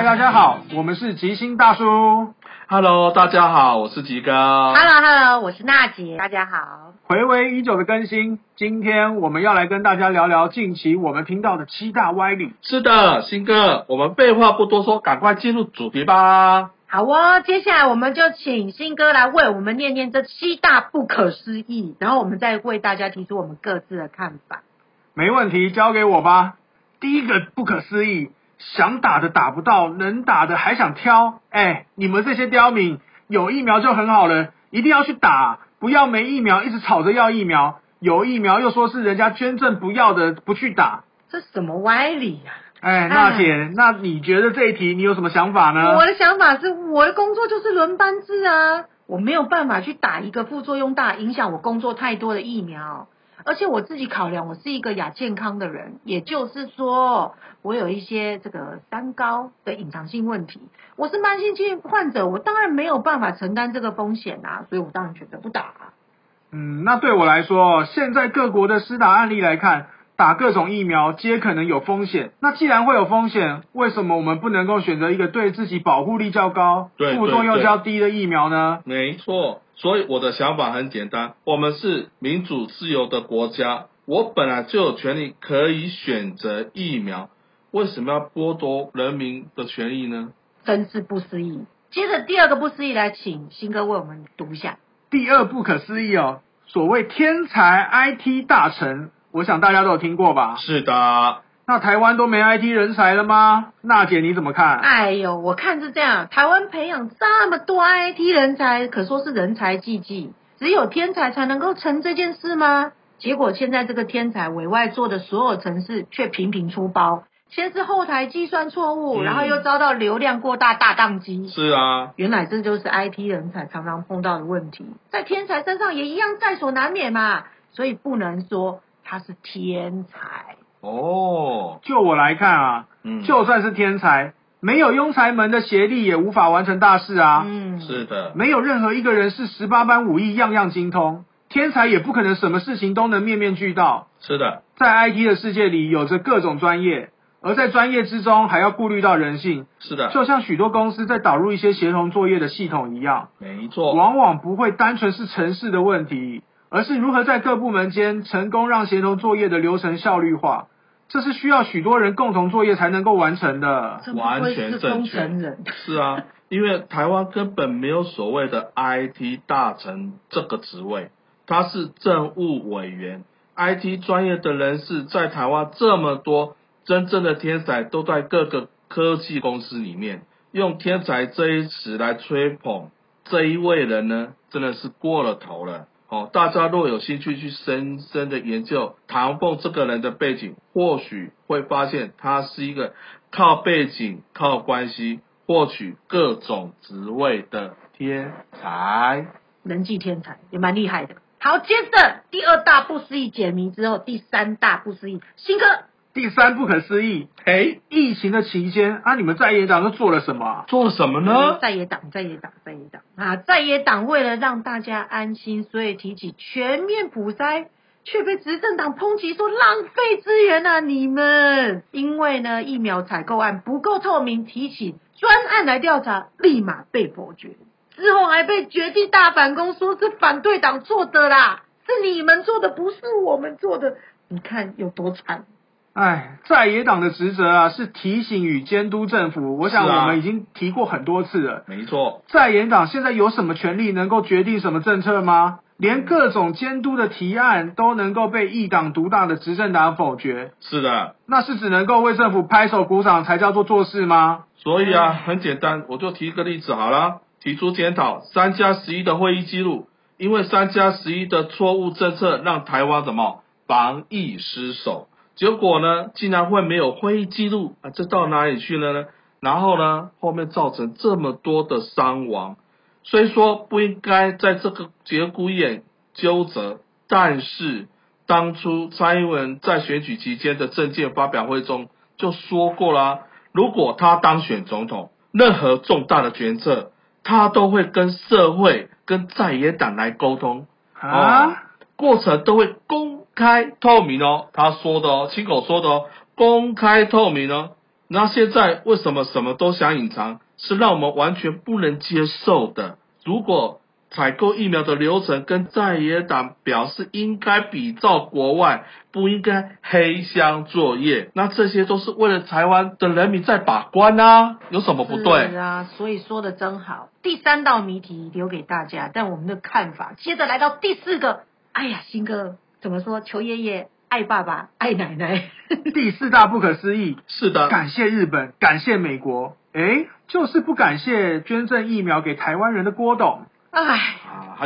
嗨，大家好，我们是吉星大叔。Hello，大家好，我是吉哥。Hello Hello，我是娜姐，大家好。回味已久的更新，今天我们要来跟大家聊聊近期我们频道的七大歪理。是的，新哥，我们废话不多说，赶快进入主题吧。好哦，接下来我们就请新哥来为我们念念这七大不可思议，然后我们再为大家提出我们各自的看法。没问题，交给我吧。第一个不可思议，想打的打不到，能打的还想挑。哎，你们这些刁民，有疫苗就很好了，一定要去打，不要没疫苗一直吵着要疫苗，有疫苗又说是人家捐赠不要的，不去打。这什么歪理呀、哎，娜姐，那你觉得这一题你有什么想法呢？我的想法是，我的工作就是轮班制啊，我没有办法去打一个副作用大、影响我工作太多的疫苗。而且我自己考量，我是一个亚健康的人，也就是说，我有一些这个三高的隐藏性问题。我是慢性期患者，我当然没有办法承担这个风险啊，所以我当然选择不打、嗯，那对我来说，现在各国的施打案例来看，打各种疫苗皆可能有风险。那既然会有风险，为什么我们不能够选择一个对自己保护力较高、对副作用较低的疫苗呢？没错，所以我的想法很简单，我们是民主自由的国家，我本来就有权利可以选择疫苗，为什么要剥夺人民的权益呢？真是不思议。接着第二个不思议，来请新哥为我们读一下。第二不可思议哦，所谓天才 IT 大臣，我想大家都有听过吧？是的，那台湾都没 IT 人才了吗？娜姐你怎么看？哎呦，我看是这样，台湾培养这么多 IT 人才，可说是人才济济，只有天才才能够成这件事吗？结果现在这个天才委外做的所有程式却频频出包，先是后台计算错误，嗯然后又遭到流量过大大宕机。是啊，原来这就是 IT 人才常常碰到的问题，在天才身上也一样在所难免嘛，所以不能说他是天才。哦，就我来看啊，嗯，就算是天才，没有庸才门的协力也无法完成大事啊。嗯，是的，没有任何一个人是十八般武艺样样精通，天才也不可能什么事情都能面面俱到。是的，在 IT 的世界里，有着各种专业，而在专业之中还要顾虑到人性，是的，就像许多公司在导入一些协同作业的系统一样，没错，往往不会单纯是城市的问题，而是如何在各部门间成功让协同作业的流程效率化。这是需要许多人共同作业才能够完成的。这不愧是工程人。是啊，因为台湾根本没有所谓的 IT 大臣这个职位，他是政务委员。IT 专业的人士在台湾这么多，真正的天才都在各个科技公司里面。用天才这一词来吹捧这一位人呢，真的是过了头了。哦，大家若有兴趣去深深的研究唐凤这个人的背景，或许会发现他是一个靠背景、靠关系获取各种职位的天才。人际天才也蛮厉害的。好，接着第二大不思议解谜之后，第三大不思议，新哥第三不可思议，哎，疫情的期间啊，你们在野党都做了什么啊？做了什么呢？在野党，在野党，在野党啊，在野党为了让大家安心，所以提起全面普筛，却被执政党抨击说浪费资源啊！你们因为呢疫苗采购案不够透明，提起专案来调查，立马被否决。之后还被绝地大反攻，说是反对党做的啦，是你们做的，不是我们做的。你看有多惨？哎，在野党的职责啊，是提醒与监督政府。我想我们已经提过很多次了。没错，在野党现在有什么权利能够决定什么政策吗？连各种监督的提案都能够被一党独大的执政党否决，是的。那是只能够为政府拍手鼓掌才叫做做事吗？所以啊，很简单，我就提一个例子好了，提出检讨三加十一的会议记录，因为三加十一的错误政策让台湾怎么防疫失守，结果呢，竟然会没有会议记录啊，这到哪里去了呢？然后呢，后面造成这么多的伤亡，虽说不应该在这个节骨眼纠责，但是当初蔡英文在选举期间的政见发表会中就说过啦、如果他当选总统，任何重大的决策，他都会跟社会、跟在野党来沟通，啊，过程都会公开透明哦。他说的哦，亲口说的哦，公开透明哦。那现在为什么什么都想隐藏，是让我们完全不能接受的。如果采购疫苗的流程跟在野党表示应该比照国外，不应该黑箱作业，那这些都是为了台湾的人民在把关啊，有什么不是对？啊，所以说的真好。第三道谜题留给大家，但我们的看法，接着来到第四个。哎呀，新哥怎么说？求爷爷爱爸爸爱 奶奶。第四大不可思议，是的，感谢日本，感谢美国，诶，就是不感谢捐赠疫苗给台湾人的郭董。哎，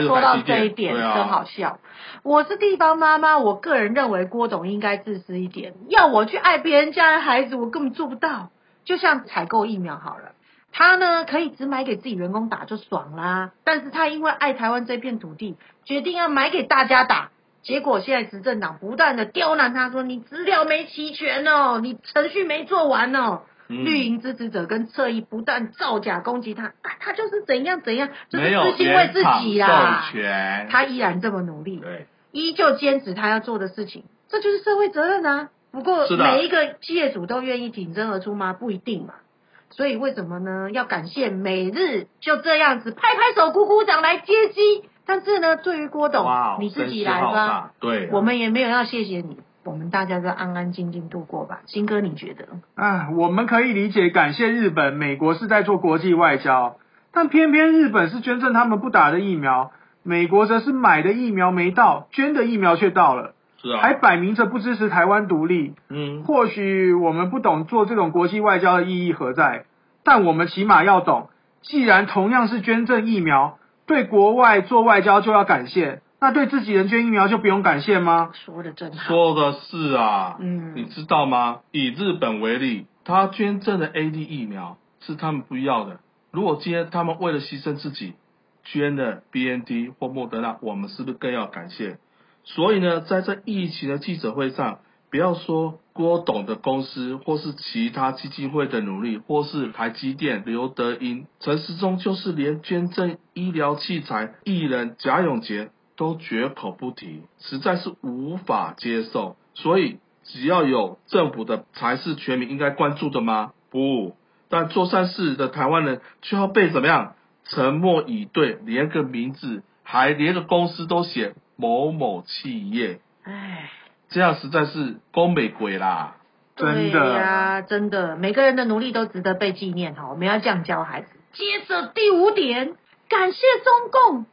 说到这一点，真好笑。我是地方妈妈，我个人认为郭董应该自私一点。要我去爱别人家的孩子，我根本做不到。就像采购疫苗好了，他呢可以只买给自己员工打就爽啦，但是他因为爱台湾这片土地，决定要买给大家打。结果现在执政党不断的刁难他说：“你资料没齐全哦，你程序没做完哦。”嗯绿营支持者跟侧翼不断造假攻击他，啊，他就是怎样怎样，就是私心为自己啦原厂。授权，他依然这么努力，对，依旧坚持他要做的事情，这就是社会责任啊。不过每一个企业主都愿意挺身而出吗？不一定嘛。所以为什么呢？要感谢每日就这样子拍拍手、鼓鼓掌来接机。但是呢，对于郭董哇，，你自己来吧，大，对啊，我们也没有要谢谢你，我们大家都安安静静度过吧。新哥，你觉得？啊，我们可以理解感谢日本、美国是在做国际外交，但偏偏日本是捐赠他们不打的疫苗，美国则是买的疫苗没到，捐的疫苗却到了，是啊，还摆明着不支持台湾独立。嗯，或许我们不懂做这种国际外交的意义何在，但我们起码要懂，既然同样是捐赠疫苗，对国外做外交就要感谢，那对自己人捐疫苗就不用感谢吗？说的真好。说的是啊，嗯你知道吗？以日本为例，他捐赠的 A D 疫苗是他们不要的。如果今天他们为了牺牲自己，捐的 B N T 或莫德纳，我们是不是更要感谢？所以呢，在这疫情的记者会上，不要说郭董的公司，或是其他基金会的努力，或是台积电、刘德英、陈时中，就是连捐赠医疗器材艺人贾永杰都绝口不提，实在是无法接受。所以，只要有政府的才是全民应该关注的吗？不，但做善事的台湾人却要被怎么样？沉默以对，连个名字还连个公司都写某某企业，唉。这样实在是宫美鬼啦。真的对呀、真的，每个人的努力都值得被纪念哈。我们要这样教孩子。接着第五点，感谢中共，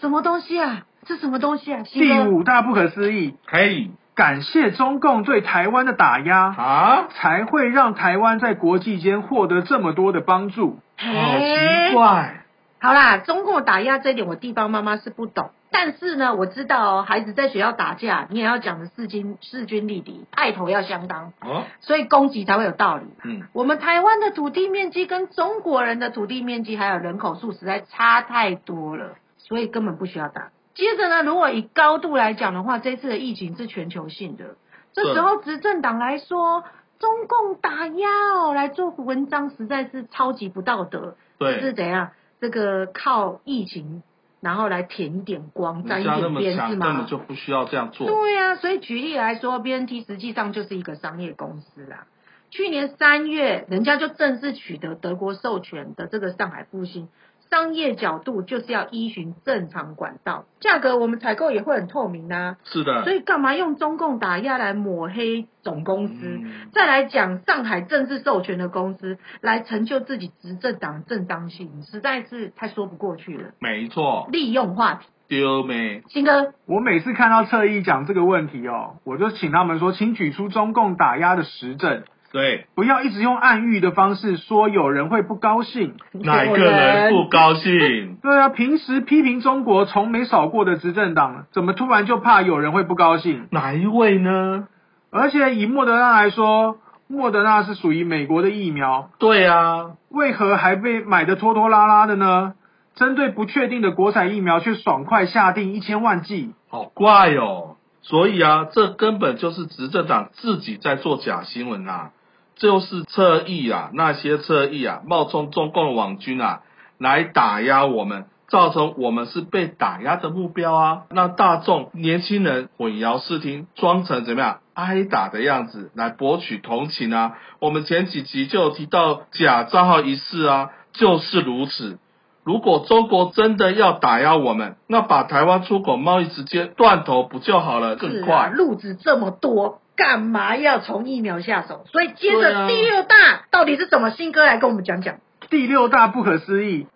什么东西啊？这什么东西啊？第，五大不可思议，可以感谢中共对台湾的打压，啊，才会让台湾在国际间获得这么多的帮助。好奇怪。好啦，中共打压这一点，我地方妈妈是不懂，但是呢，我知道、哦、孩子在学校打架，你也要讲的势均势均力敌，派头要相当，哦，所以攻击才会有道理。嗯，我们台湾的土地面积跟中国人的土地面积还有人口数实在差太多了，所以根本不需要打。接着呢，如果以高度来讲的话，这次的疫情是全球性的，这时候执政党来说，中共打压哦来做文章实在是超级不道德，是，怎样？这个靠疫情然后来填一点光，沾一点边是么强，根本？就不需要这样做。对呀、所以举例来说，BNT 实际上就是一个商业公司啦。去年三月，人家就正式取得德国授权的这个上海复兴，商业角度就是要依循正常管道，价格我们采购也会很透明呐、是的，所以干嘛用中共打压来抹黑总公司？嗯再来讲上海政治授权的公司来成就自己执政党正当性，实在是太说不过去了。没错，利用话题，丢没？新哥，我每次看到侧翼讲这个问题哦，我就请他们说，请举出中共打压的实证，对，不要一直用暗喻的方式说有人会不高兴。哪个人不高兴？对啊，平时批评中国从没少过的执政党，怎么突然就怕有人会不高兴？哪一位呢？而且以莫德纳来说，莫德纳是属于美国的疫苗，对啊，为何还被买得拖拖拉拉的呢？针对不确定的国产疫苗，却爽快下定一千万剂。好怪哦。所以啊，这根本就是执政党自己在做假新闻啊，就是侧翼啊，那些侧翼啊，冒充中共的网军啊，来打压我们，造成我们是被打压的目标啊，让大众年轻人混淆视听，装成怎么样挨打的样子来博取同情啊。我们前几集就有提到假账号一事啊，就是如此。如果中国真的要打压我们，那把台湾出口贸易直接断头不就好了，更快？路子这么多，干嘛要从疫苗下手？所以接着第六大到底是什么？新歌来跟我们讲讲。第六大不可思议，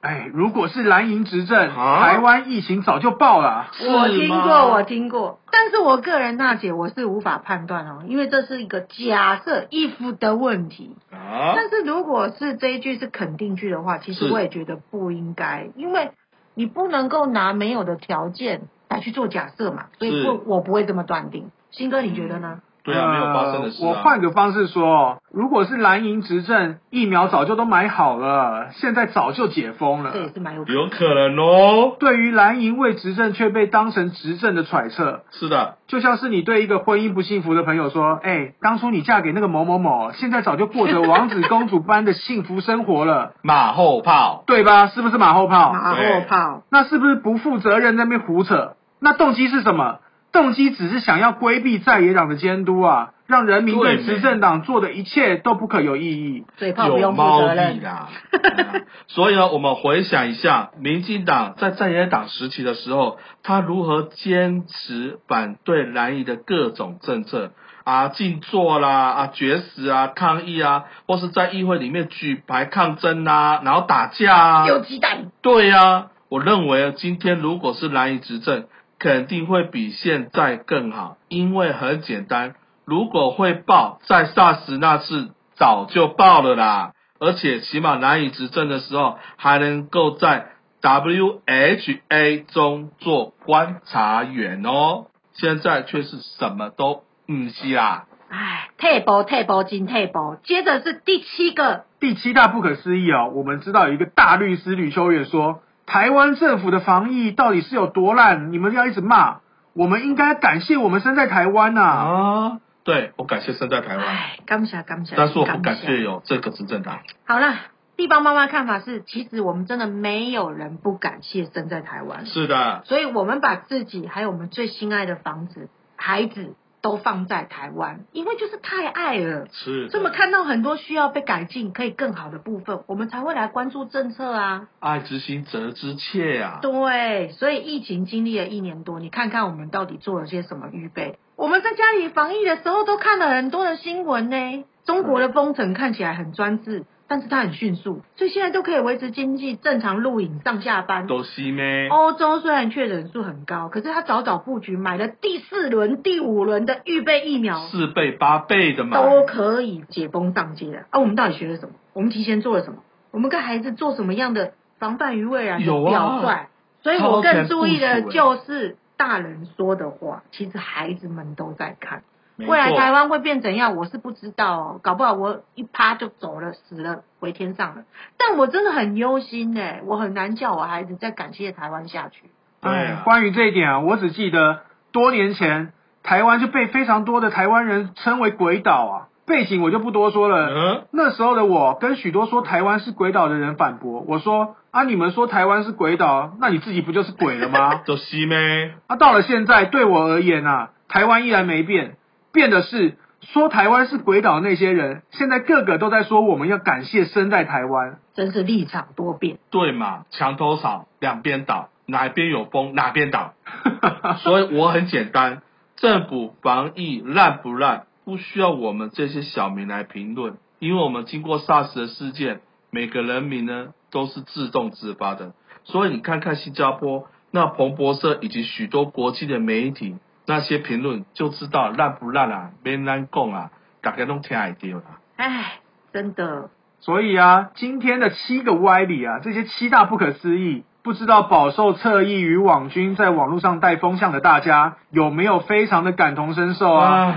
哎，如果是蓝营执政，啊台湾疫情早就爆了。我听吗过，我听过，但是我个人娜姐我是无法判断哦，因为这是一个假设 if 的问题。啊，但是如果是这一句是肯定句的话，其实我也觉得不应该，因为你不能够拿没有的条件来去做假设嘛，所以不我不会这么断定。新哥，你觉得呢？对啊，没有发生的事呃我啊。换个方式说，如果是蓝营执政，疫苗早就都买好了，现在早就解封了。这也是蛮有可能有可能哦。对于蓝营未执政却被当成执政的揣测，是的，就像是你对一个婚姻不幸福的朋友说：“哎，当初你嫁给那个某某某，现在早就过着王子公主般的幸福生活了，马后炮。对吧？是不是马后炮？马后炮。那是不是不负责任在那边胡扯？那动机是什么？动机只是想要规避在野党的监督啊，让人民对对执政党做的一切都不可有意义。有嘴炮不用负猫腻责任。啦。嗯 所以呢，我们回想一下，民进党在在野党时期的时候，他如何坚持反对蓝营的各种政策啊，静坐啦，啊，绝食啊，抗议啊，或是在议会里面举牌抗争啊，然后打架啊。丢鸡蛋，对呀、我认为今天如果是蓝营执政，肯定会比现在更好，因为很简单，如果会爆，在 SARS 那次早就爆了啦，而且起码难以执政的时候还能够在 WHA 中做观察员哦，现在却是什么都唔是啦。唉，退步退步金退步。接着是第七个，第七大不可思议哦，我们知道有一个大律师吕秋月说，台湾政府的防疫到底是有多烂？你们要一直骂，我们应该感谢我们生在台湾呐、啊，对我感谢生在台湾，哎，感谢感谢，但是我不感谢谢有这个执政党。好了，地方妈妈看法是，其实我们真的没有人不感谢生在台湾，是的，所以我们把自己还有我们最心爱的房子、孩子都放在台湾，因为就是太爱了。是的这么看到很多需要被改进、可以更好的部分，我们才会来关注政策啊。爱之心责之切啊、对，所以疫情经历了一年多，你看看我们到底做了些什么预备？我们在家里防疫的时候都看了很多的新闻呢。中国的封城看起来很专制，但是它很迅速，所以现在都可以维持经济正常录影上下班。都是咩？欧洲虽然确诊数很高，可是他早早布局买了第四轮、第五轮的预备疫苗，四倍八倍的嘛，都可以解封上街了。啊，我们到底学了什么？我们提前做了什么？我们跟孩子做什么样的防范于未然的有啊表率？所以我更注意的就是大人说的话，其实孩子们都在看。未来台湾会变怎样，我是不知道哦，搞不好我一趴就走了，死了，回天上了。但我真的很忧心呢，我很难叫我孩子再感谢台湾下去。对啊哎，关于这一点啊，我只记得多年前台湾就被非常多的台湾人称为鬼岛啊，背景我就不多说了。嗯，那时候的我跟许多说台湾是鬼岛的人反驳，我说啊，你们说台湾是鬼岛，那你自己不就是鬼了吗？就是咩？啊，到了现在，对我而言啊，台湾依然没变，变的是说台湾是鬼岛那些人，现在个个都在说我们要感谢生在台湾。真是立场多变。对嘛，墙头草，两边倒，哪边有风哪边倒。所以我很简单，政府防疫烂不烂，不需要我们这些小民来评论，因为我们经过 SARS 的事件，每个人民呢都是自动自发的。所以你看看新加坡那彭博社以及许多国际的媒体那些评论，就知道烂不烂啊，没难讲啊，大家都听爱丢啦。唉，真的，所以啊，今天的七个歪理啊，这些七大不可思议，不知道饱受侧翼与网军在网络上带风向的大家，有没有非常的感同身受啊？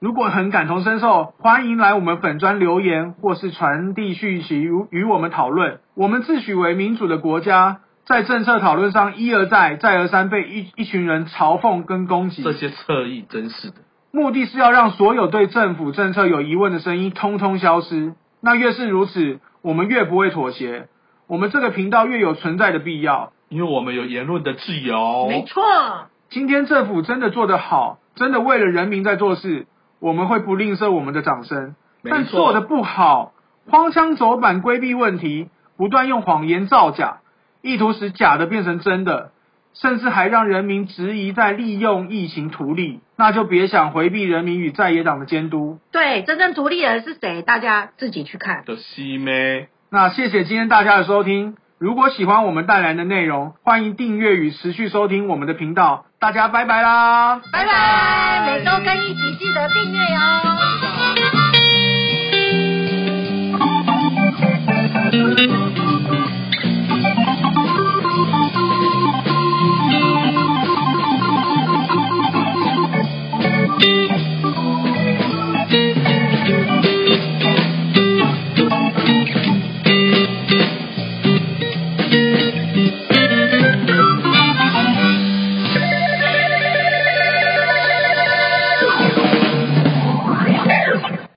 如果很感同身受，欢迎来我们粉专留言，或是传递讯息与与我们讨论。我们自诩为民主的国家，在政策讨论上一而再、再而三被一一群人嘲讽跟攻击。这些侧翼真是的。目的是要让所有对政府政策有疑问的声音通通消失。那越是如此，我们越不会妥协。我们这个频道越有存在的必要。因为我们有言论的自由。没错，今天政府真的做得好，真的为了人民在做事，我们会不吝啬我们的掌声。但做的不好，荒腔走板规避问题，不断用谎言造假，意图使假的变成真的，甚至还让人民质疑在利用疫情图利，那就别想回避人民与在野党的监督。对，真正图利的是谁？大家自己去看。的西妹，那谢谢今天大家的收听。如果喜欢我们带来的内容，欢迎订阅与持续收听我们的频道。大家拜拜啦！拜拜，每周更一集，记得订阅哦。